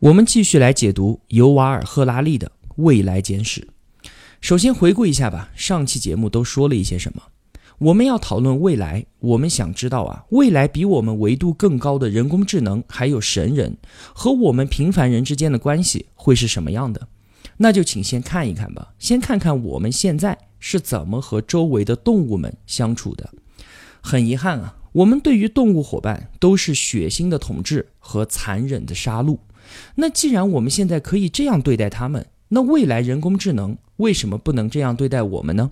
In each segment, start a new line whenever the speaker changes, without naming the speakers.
我们继续来解读尤瓦尔·赫拉利的《未来简史》。首先回顾一下吧，上期节目都说了一些什么？我们要讨论未来，我们想知道啊，未来比我们维度更高的人工智能还有神人和我们平凡人之间的关系会是什么样的？那就请先看一看吧，先看看我们现在是怎么和周围的动物们相处的。很遗憾啊，我们对于动物伙伴都是血腥的统治和残忍的杀戮。那既然我们现在可以这样对待他们，那未来人工智能为什么不能这样对待我们呢？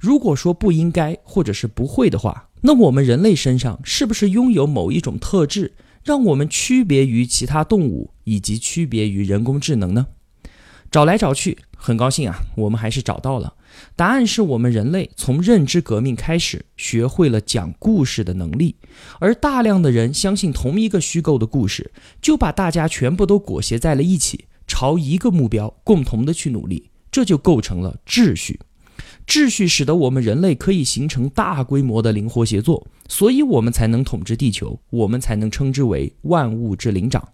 如果说不应该或者是不会的话，那我们人类身上是不是拥有某一种特质，让我们区别于其他动物以及区别于人工智能呢？找来找去，很高兴啊，我们还是找到了答案，是我们人类从认知革命开始学会了讲故事的能力，而大量的人相信同一个虚构的故事，就把大家全部都裹挟在了一起，朝一个目标共同的去努力，这就构成了秩序。秩序使得我们人类可以形成大规模的灵活协作，所以我们才能统治地球，我们才能称之为万物之灵长。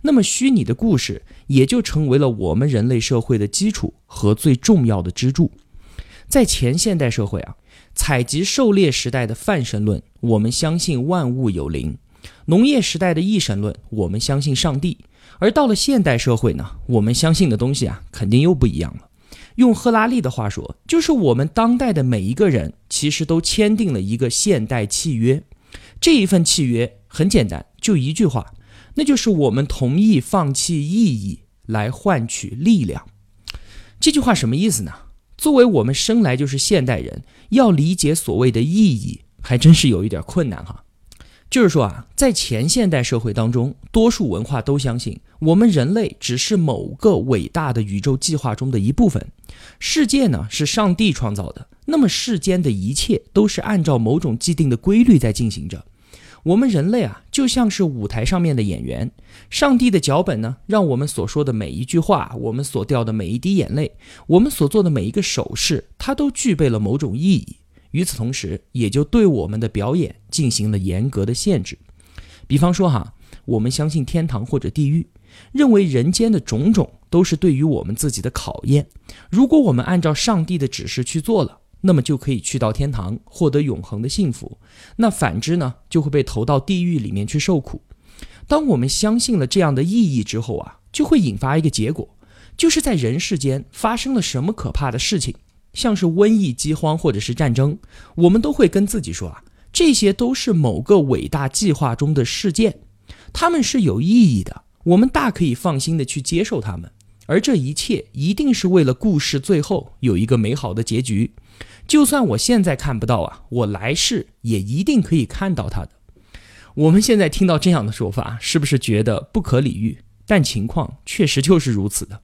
那么，虚拟的故事也就成为了我们人类社会的基础和最重要的支柱。在前现代社会啊，采集狩猎时代的泛神论，我们相信万物有灵；农业时代的一神论，我们相信上帝。而到了现代社会呢，我们相信的东西啊，肯定又不一样了。用赫拉利的话说，就是我们当代的每一个人，其实都签订了一个现代契约。这一份契约很简单，就一句话，那就是我们同意放弃意义来换取力量。这句话什么意思呢？作为我们生来就是现代人，要理解所谓的意义，还真是有一点困难哈。就是说啊，在前现代社会当中，多数文化都相信我们人类只是某个伟大的宇宙计划中的一部分，世界呢是上帝创造的，那么世间的一切都是按照某种既定的规律在进行着。我们人类啊，就像是舞台上面的演员，上帝的脚本呢，让我们所说的每一句话，我们所掉的每一滴眼泪，我们所做的每一个手势，它都具备了某种意义。与此同时，也就对我们的表演进行了严格的限制。比方说，哈，我们相信天堂或者地狱，认为人间的种种都是对于我们自己的考验。如果我们按照上帝的指示去做了，那么就可以去到天堂，获得永恒的幸福。那反之呢，就会被投到地狱里面去受苦。当我们相信了这样的意义之后啊，就会引发一个结果，就是在人世间发生了什么可怕的事情。像是瘟疫、饥荒或者是战争，我们都会跟自己说啊，这些都是某个伟大计划中的事件，他们是有意义的，我们大可以放心的去接受他们。而这一切一定是为了故事最后有一个美好的结局，就算我现在看不到啊，我来世也一定可以看到它的。我们现在听到这样的说法，是不是觉得不可理喻？但情况确实就是如此的。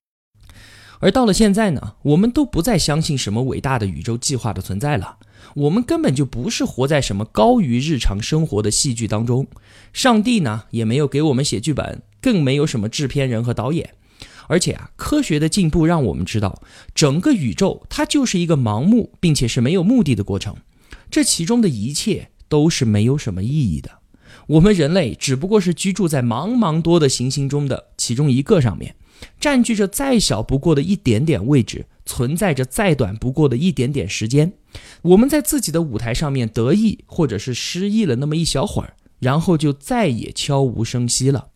而到了现在呢，我们都不再相信什么伟大的宇宙计划的存在了。我们根本就不是活在什么高于日常生活的戏剧当中。上帝呢，也没有给我们写剧本，更没有什么制片人和导演。而且啊，科学的进步让我们知道，整个宇宙它就是一个盲目并且是没有目的的过程。这其中的一切都是没有什么意义的。我们人类只不过是居住在茫茫多的行星中的其中一个上面。占据着再小不过的一点点位置，存在着再短不过的一点点时间。我们在自己的舞台上面得意，或者是失意了那么一小会儿，然后就再也悄无声息了。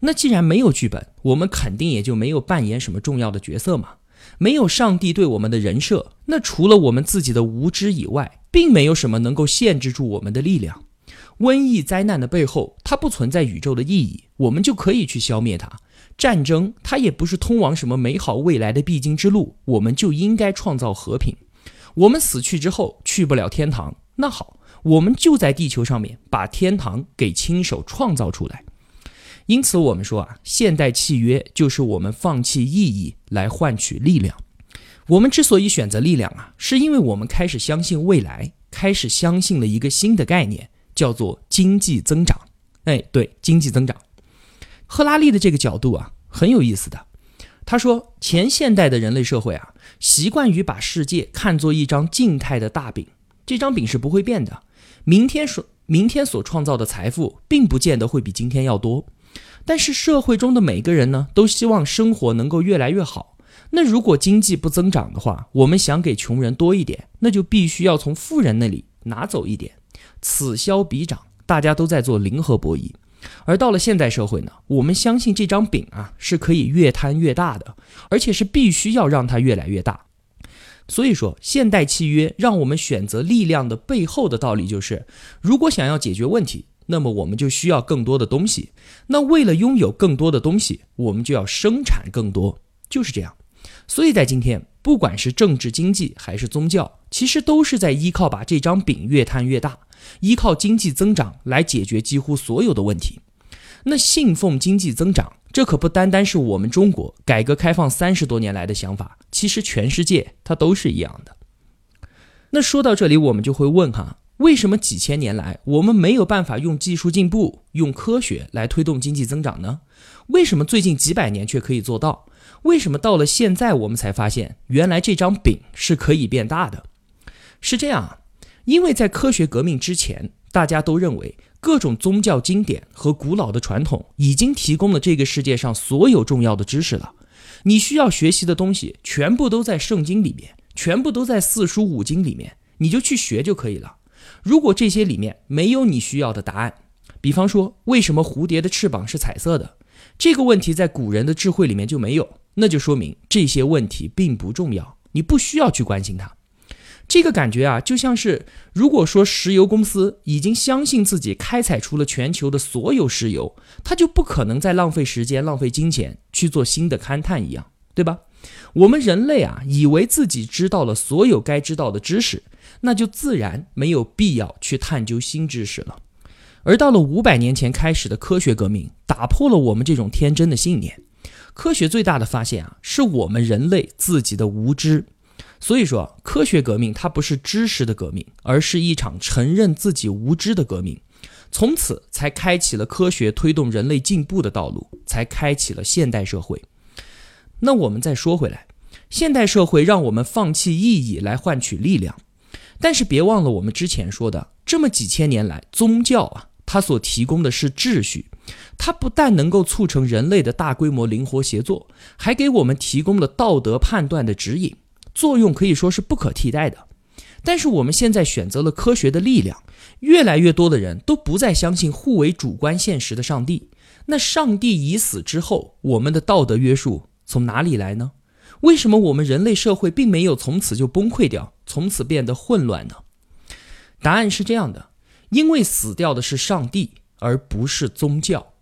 那既然没有剧本，我们肯定也就没有扮演什么重要的角色嘛。没有上帝对我们的人设，那除了我们自己的无知以外，并没有什么能够限制住我们的力量。瘟疫灾难的背后，它不存在宇宙的意义，我们就可以去消灭它。战争，它也不是通往什么美好未来的必经之路，我们就应该创造和平。我们死去之后去不了天堂，那好，我们就在地球上面把天堂给亲手创造出来。因此，我们说啊，现代契约就是我们放弃意义来换取力量。我们之所以选择力量啊，是因为我们开始相信未来，开始相信了一个新的概念，叫做经济增长。哎，对，经济增长。赫拉利的这个角度啊，很有意思的。他说，前现代的人类社会啊，习惯于把世界看作一张静态的大饼，这张饼是不会变的。明天所明天所创造的财富，并不见得会比今天要多。但是社会中的每个人呢，都希望生活能够越来越好。那如果经济不增长的话，我们想给穷人多一点，那就必须要从富人那里拿走一点。此消彼长，大家都在做零和博弈。而到了现代社会呢，我们相信这张饼啊是可以越摊越大的，而且是必须要让它越来越大。所以说，现代契约让我们选择力量的背后的道理就是：如果想要解决问题。那么我们就需要更多的东西，那为了拥有更多的东西，我们就要生产更多，就是这样。所以在今天，不管是政治、经济还是宗教，其实都是在依靠把这张饼越摊越大，依靠经济增长来解决几乎所有的问题。那信奉经济增长，这可不单单是我们中国改革开放三十多年来的想法，其实全世界它都是一样的。那说到这里，我们就会问哈。为什么几千年来我们没有办法用技术进步、用科学来推动经济增长呢？为什么最近几百年却可以做到？为什么到了现在我们才发现原来这张饼是可以变大的？是这样啊，因为在科学革命之前，大家都认为各种宗教经典和古老的传统已经提供了这个世界上所有重要的知识了。你需要学习的东西全部都在圣经里面，全部都在四书五经里面，你就去学就可以了。如果这些里面没有你需要的答案，比方说为什么蝴蝶的翅膀是彩色的，这个问题在古人的智慧里面就没有，那就说明这些问题并不重要，你不需要去关心它。这个感觉啊，就像是如果说石油公司已经相信自己开采出了全球的所有石油，它就不可能再浪费时间、浪费金钱去做新的勘探一样，对吧？我们人类啊，以为自己知道了所有该知道的知识。那就自然没有必要去探究新知识了。而到了五百年前开始的科学革命，打破了我们这种天真的信念。科学最大的发现啊，是我们人类自己的无知。所以说，科学革命它不是知识的革命，而是一场承认自己无知的革命。从此才开启了科学推动人类进步的道路，才开启了现代社会。那我们再说回来，现代社会让我们放弃意义来换取力量。但是别忘了，我们之前说的，这么几千年来，宗教啊，它所提供的是秩序，它不但能够促成人类的大规模灵活协作，还给我们提供了道德判断的指引，作用可以说是不可替代的。但是我们现在选择了科学的力量，越来越多的人都不再相信互为主观现实的上帝。那上帝已死之后，我们的道德约束从哪里来呢？为什么我们人类社会并没有从此就崩溃掉，从此变得混乱呢？答案是这样的：因为死掉的是上帝，而不是宗教。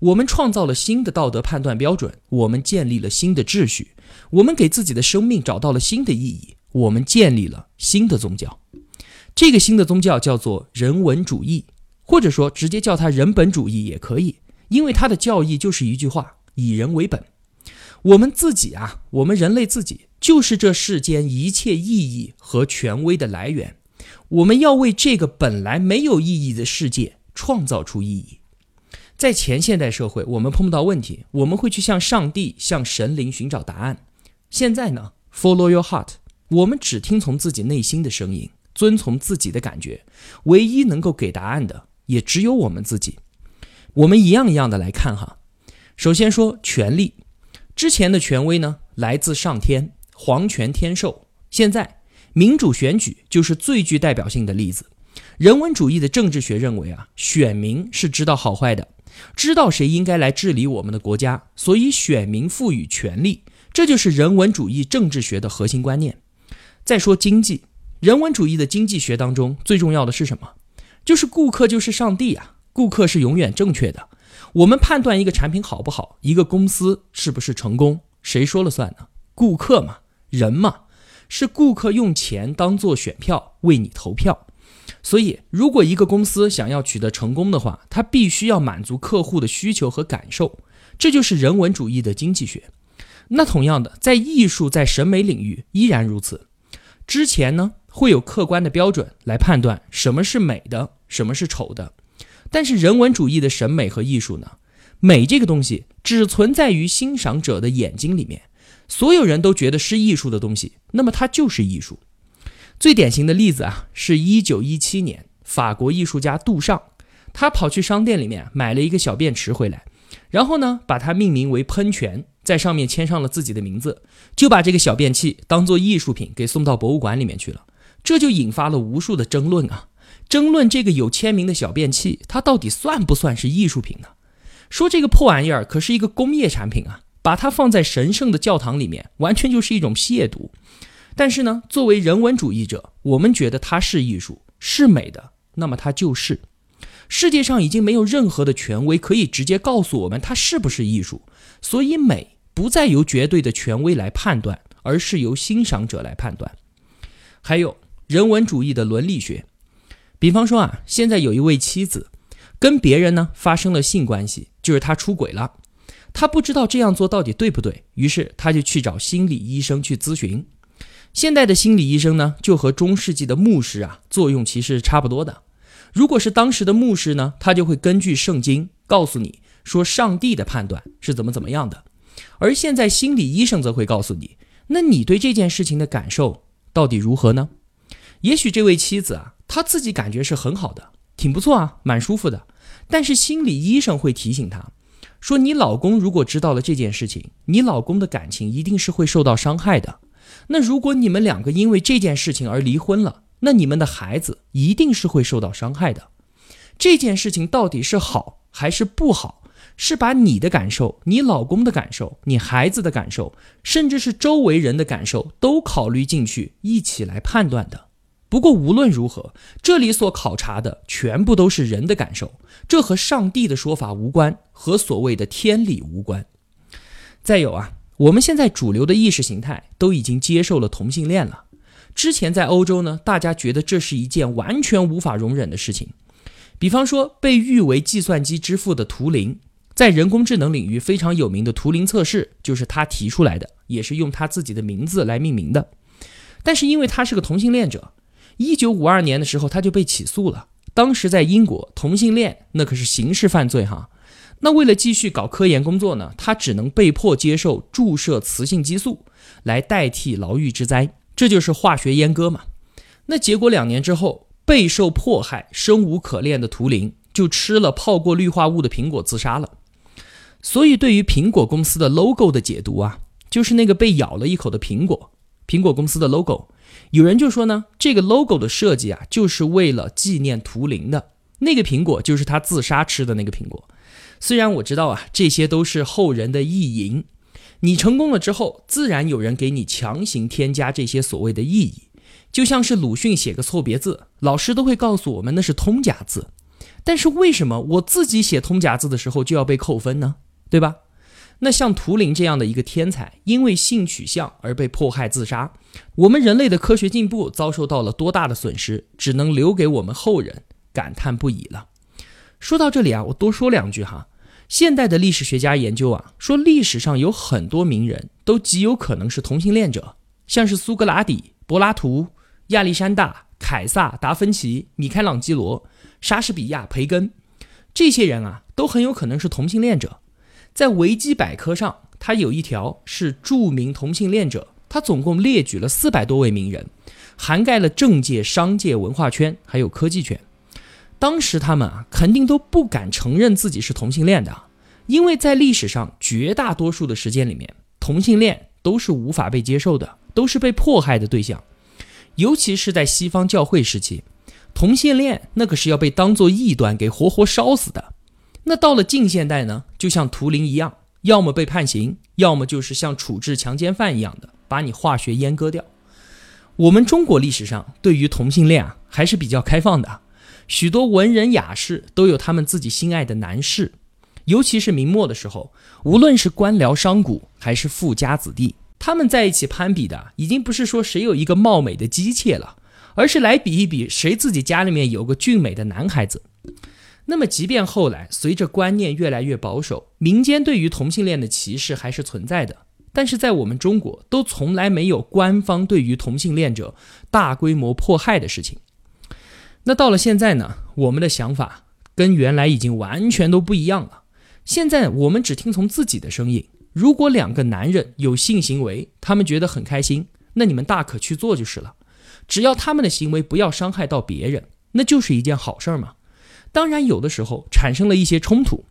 我们创造了新的道德判断标准，我们建立了新的秩序，我们给自己的生命找到了新的意义，我们建立了新的宗教。这个新的宗教叫做人文主义，或者说直接叫它人本主义也可以，因为它的教义就是一句话：以人为本。我们自己啊，我们人类自己就是这世间一切意义和权威的来源。我们要为这个本来没有意义的世界创造出意义。在前现代社会，我们碰不到问题，我们会去向上帝、向神灵寻找答案。现在呢，Follow your heart，我们只听从自己内心的声音，遵从自己的感觉。唯一能够给答案的，也只有我们自己。我们一样一样的来看哈。首先说权力。之前的权威呢，来自上天，皇权天授。现在民主选举就是最具代表性的例子。人文主义的政治学认为啊，选民是知道好坏的，知道谁应该来治理我们的国家，所以选民赋予权力，这就是人文主义政治学的核心观念。再说经济，人文主义的经济学当中最重要的是什么？就是顾客就是上帝啊，顾客是永远正确的。我们判断一个产品好不好，一个公司是不是成功，谁说了算呢？顾客嘛，人嘛，是顾客用钱当做选票为你投票。所以，如果一个公司想要取得成功的话，它必须要满足客户的需求和感受，这就是人文主义的经济学。那同样的，在艺术、在审美领域依然如此。之前呢，会有客观的标准来判断什么是美的，什么是丑的。但是人文主义的审美和艺术呢，美这个东西只存在于欣赏者的眼睛里面，所有人都觉得是艺术的东西，那么它就是艺术。最典型的例子啊，是一九一七年，法国艺术家杜尚，他跑去商店里面买了一个小便池回来，然后呢，把它命名为喷泉，在上面签上了自己的名字，就把这个小便器当做艺术品给送到博物馆里面去了。这就引发了无数的争论啊，争论这个有签名的小便器，它到底算不算是艺术品呢？说这个破玩意儿可是一个工业产品啊，把它放在神圣的教堂里面，完全就是一种亵渎。但是呢，作为人文主义者，我们觉得它是艺术，是美的，那么它就是。世界上已经没有任何的权威可以直接告诉我们它是不是艺术，所以美不再由绝对的权威来判断，而是由欣赏者来判断。还有人文主义的伦理学，比方说啊，现在有一位妻子跟别人呢发生了性关系，就是他出轨了，他不知道这样做到底对不对，于是他就去找心理医生去咨询。现代的心理医生呢，就和中世纪的牧师啊，作用其实是差不多的。如果是当时的牧师呢，他就会根据圣经告诉你说上帝的判断是怎么怎么样的，而现在心理医生则会告诉你，那你对这件事情的感受到底如何呢？也许这位妻子啊，她自己感觉是很好的，挺不错啊，蛮舒服的。但是心理医生会提醒她，说你老公如果知道了这件事情，你老公的感情一定是会受到伤害的。那如果你们两个因为这件事情而离婚了，那你们的孩子一定是会受到伤害的。这件事情到底是好还是不好，是把你的感受、你老公的感受、你孩子的感受，甚至是周围人的感受都考虑进去，一起来判断的。不过无论如何，这里所考察的全部都是人的感受，这和上帝的说法无关，和所谓的天理无关。再有啊。我们现在主流的意识形态都已经接受了同性恋了。之前在欧洲呢，大家觉得这是一件完全无法容忍的事情。比方说，被誉为计算机之父的图灵，在人工智能领域非常有名的图灵测试就是他提出来的，也是用他自己的名字来命名的。但是因为他是个同性恋者，一九五二年的时候他就被起诉了。当时在英国，同性恋那可是刑事犯罪哈。那为了继续搞科研工作呢，他只能被迫接受注射雌性激素来代替牢狱之灾，这就是化学阉割嘛。那结果两年之后，备受迫害、生无可恋的图灵就吃了泡过氯化物的苹果自杀了。所以对于苹果公司的 logo 的解读啊，就是那个被咬了一口的苹果，苹果公司的 logo，有人就说呢，这个 logo 的设计啊，就是为了纪念图灵的那个苹果，就是他自杀吃的那个苹果。虽然我知道啊，这些都是后人的意淫。你成功了之后，自然有人给你强行添加这些所谓的意义。就像是鲁迅写个错别字，老师都会告诉我们那是通假字。但是为什么我自己写通假字的时候就要被扣分呢？对吧？那像图灵这样的一个天才，因为性取向而被迫害自杀，我们人类的科学进步遭受到了多大的损失，只能留给我们后人感叹不已了。说到这里啊，我多说两句哈。现代的历史学家研究啊，说历史上有很多名人都极有可能是同性恋者，像是苏格拉底、柏拉图、亚历山大、凯撒、达芬奇、米开朗基罗、莎士比亚、培根，这些人啊都很有可能是同性恋者。在维基百科上，它有一条是著名同性恋者，它总共列举了四百多位名人，涵盖了政界、商界、文化圈，还有科技圈。当时他们啊，肯定都不敢承认自己是同性恋的，因为在历史上绝大多数的时间里面，同性恋都是无法被接受的，都是被迫害的对象。尤其是在西方教会时期，同性恋那可是要被当做异端给活活烧死的。那到了近现代呢，就像图灵一样，要么被判刑，要么就是像处置强奸犯一样的把你化学阉割掉。我们中国历史上对于同性恋啊，还是比较开放的。许多文人雅士都有他们自己心爱的男士，尤其是明末的时候，无论是官僚商贾还是富家子弟，他们在一起攀比的已经不是说谁有一个貌美的姬妾了，而是来比一比谁自己家里面有个俊美的男孩子。那么，即便后来随着观念越来越保守，民间对于同性恋的歧视还是存在的，但是在我们中国都从来没有官方对于同性恋者大规模迫害的事情。那到了现在呢，我们的想法跟原来已经完全都不一样了。现在我们只听从自己的声音。如果两个男人有性行为，他们觉得很开心，那你们大可去做就是了。只要他们的行为不要伤害到别人，那就是一件好事儿嘛。当然，有的时候产生了一些冲突。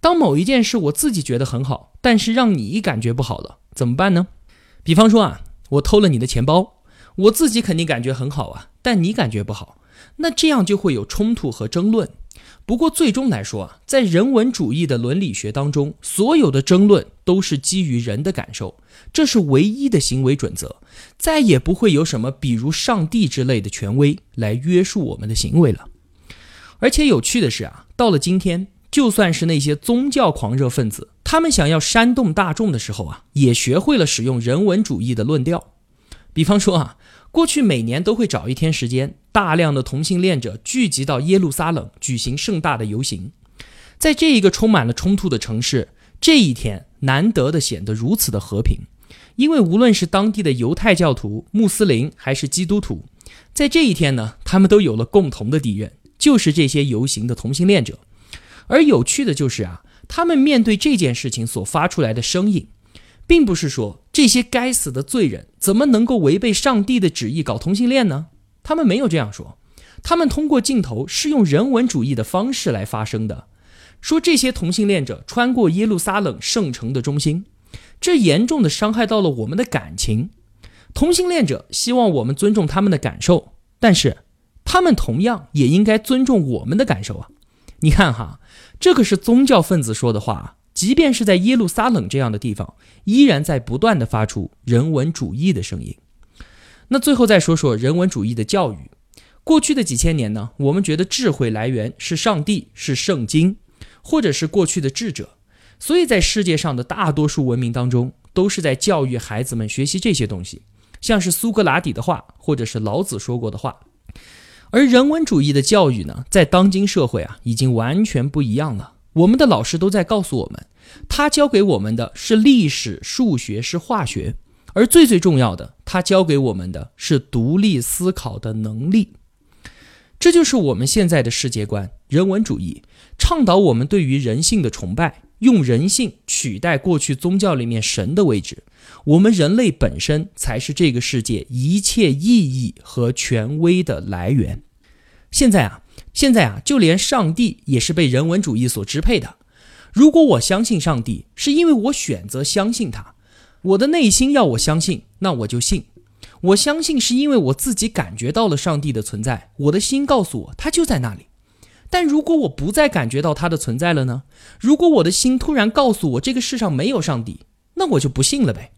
当某一件事我自己觉得很好，但是让你感觉不好了，怎么办呢？比方说啊，我偷了你的钱包，我自己肯定感觉很好啊，但你感觉不好，那这样就会有冲突和争论。不过最终来说啊，在人文主义的伦理学当中，所有的争论都是基于人的感受，这是唯一的行为准则，再也不会有什么比如上帝之类的权威来约束我们的行为了。而且有趣的是啊，到了今天，就算是那些宗教狂热分子，他们想要煽动大众的时候啊，也学会了使用人文主义的论调。比方说啊。过去每年都会找一天时间，大量的同性恋者聚集到耶路撒冷举行盛大的游行。在这一个充满了冲突的城市，这一天难得的显得如此的和平，因为无论是当地的犹太教徒、穆斯林还是基督徒，在这一天呢，他们都有了共同的敌人，就是这些游行的同性恋者。而有趣的就是啊，他们面对这件事情所发出来的声音。并不是说这些该死的罪人怎么能够违背上帝的旨意搞同性恋呢？他们没有这样说，他们通过镜头是用人文主义的方式来发声的，说这些同性恋者穿过耶路撒冷圣城的中心，这严重的伤害到了我们的感情。同性恋者希望我们尊重他们的感受，但是他们同样也应该尊重我们的感受啊！你看哈，这可是宗教分子说的话。即便是在耶路撒冷这样的地方，依然在不断的发出人文主义的声音。那最后再说说人文主义的教育。过去的几千年呢，我们觉得智慧来源是上帝，是圣经，或者是过去的智者。所以在世界上的大多数文明当中，都是在教育孩子们学习这些东西，像是苏格拉底的话，或者是老子说过的话。而人文主义的教育呢，在当今社会啊，已经完全不一样了。我们的老师都在告诉我们，他教给我们的是历史、数学、是化学，而最最重要的，他教给我们的是独立思考的能力。这就是我们现在的世界观——人文主义，倡导我们对于人性的崇拜，用人性取代过去宗教里面神的位置。我们人类本身才是这个世界一切意义和权威的来源。现在啊。现在啊，就连上帝也是被人文主义所支配的。如果我相信上帝，是因为我选择相信他，我的内心要我相信，那我就信。我相信是因为我自己感觉到了上帝的存在，我的心告诉我他就在那里。但如果我不再感觉到他的存在了呢？如果我的心突然告诉我这个世上没有上帝，那我就不信了呗。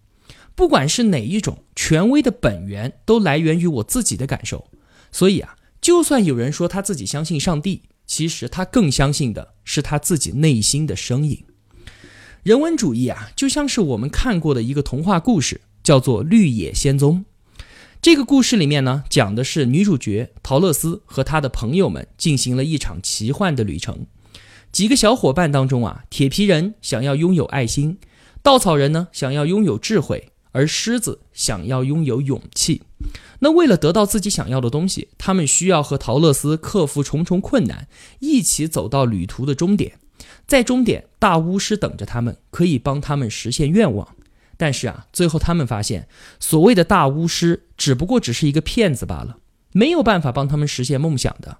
不管是哪一种权威的本源，都来源于我自己的感受。所以啊。就算有人说他自己相信上帝，其实他更相信的是他自己内心的声音。人文主义啊，就像是我们看过的一个童话故事，叫做《绿野仙踪》。这个故事里面呢，讲的是女主角陶乐斯和她的朋友们进行了一场奇幻的旅程。几个小伙伴当中啊，铁皮人想要拥有爱心，稻草人呢想要拥有智慧，而狮子想要拥有勇气。那为了得到自己想要的东西，他们需要和陶乐斯克服重重困难，一起走到旅途的终点。在终点，大巫师等着他们，可以帮他们实现愿望。但是啊，最后他们发现，所谓的大巫师只不过只是一个骗子罢了，没有办法帮他们实现梦想的。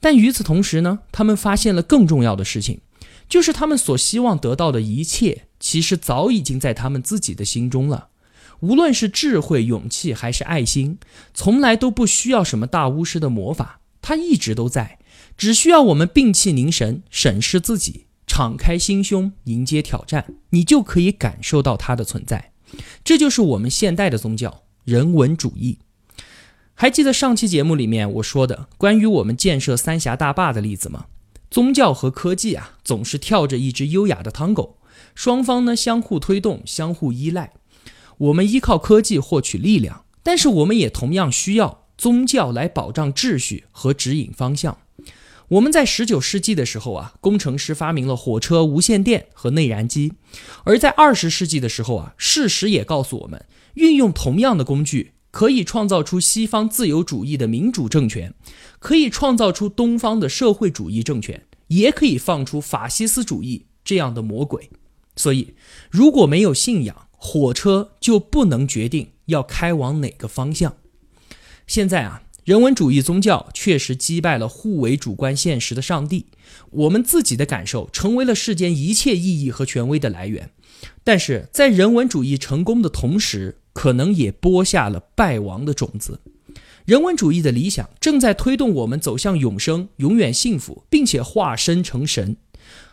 但与此同时呢，他们发现了更重要的事情，就是他们所希望得到的一切，其实早已经在他们自己的心中了。无论是智慧、勇气还是爱心，从来都不需要什么大巫师的魔法，它一直都在，只需要我们摒气凝神，审视自己，敞开心胸，迎接挑战，你就可以感受到它的存在。这就是我们现代的宗教——人文主义。还记得上期节目里面我说的关于我们建设三峡大坝的例子吗？宗教和科技啊，总是跳着一支优雅的汤狗，双方呢相互推动，相互依赖。我们依靠科技获取力量，但是我们也同样需要宗教来保障秩序和指引方向。我们在十九世纪的时候啊，工程师发明了火车、无线电和内燃机；而在二十世纪的时候啊，事实也告诉我们，运用同样的工具，可以创造出西方自由主义的民主政权，可以创造出东方的社会主义政权，也可以放出法西斯主义这样的魔鬼。所以，如果没有信仰，火车就不能决定要开往哪个方向。现在啊。人文主义宗教确实击败了互为主观现实的上帝，我们自己的感受成为了世间一切意义和权威的来源。但是在人文主义成功的同时，可能也播下了败亡的种子。人文主义的理想正在推动我们走向永生、永远幸福，并且化身成神。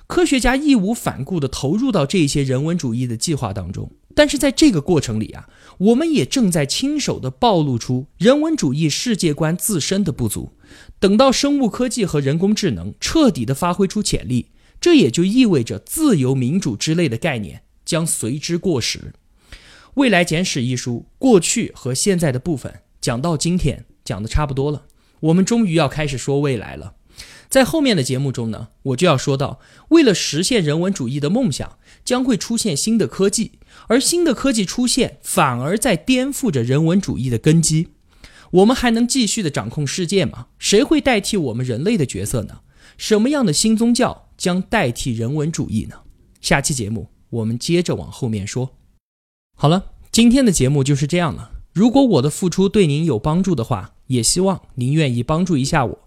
科学家义无反顾地投入到这些人文主义的计划当中。但是在这个过程里啊，我们也正在亲手的暴露出人文主义世界观自身的不足。等到生物科技和人工智能彻底的发挥出潜力，这也就意味着自由民主之类的概念将随之过时。《未来简史》一书过去和现在的部分讲到今天，讲的差不多了，我们终于要开始说未来了。在后面的节目中呢，我就要说到，为了实现人文主义的梦想，将会出现新的科技，而新的科技出现，反而在颠覆着人文主义的根基。我们还能继续的掌控世界吗？谁会代替我们人类的角色呢？什么样的新宗教将代替人文主义呢？下期节目我们接着往后面说。好了，今天的节目就是这样了。如果我的付出对您有帮助的话，也希望您愿意帮助一下我。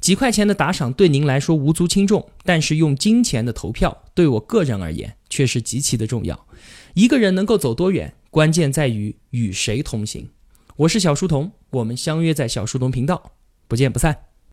几块钱的打赏对您来说无足轻重，但是用金钱的投票对我个人而言却是极其的重要。一个人能够走多远，关键在于与谁同行。我是小书童，我们相约在小书童频道，不见不散。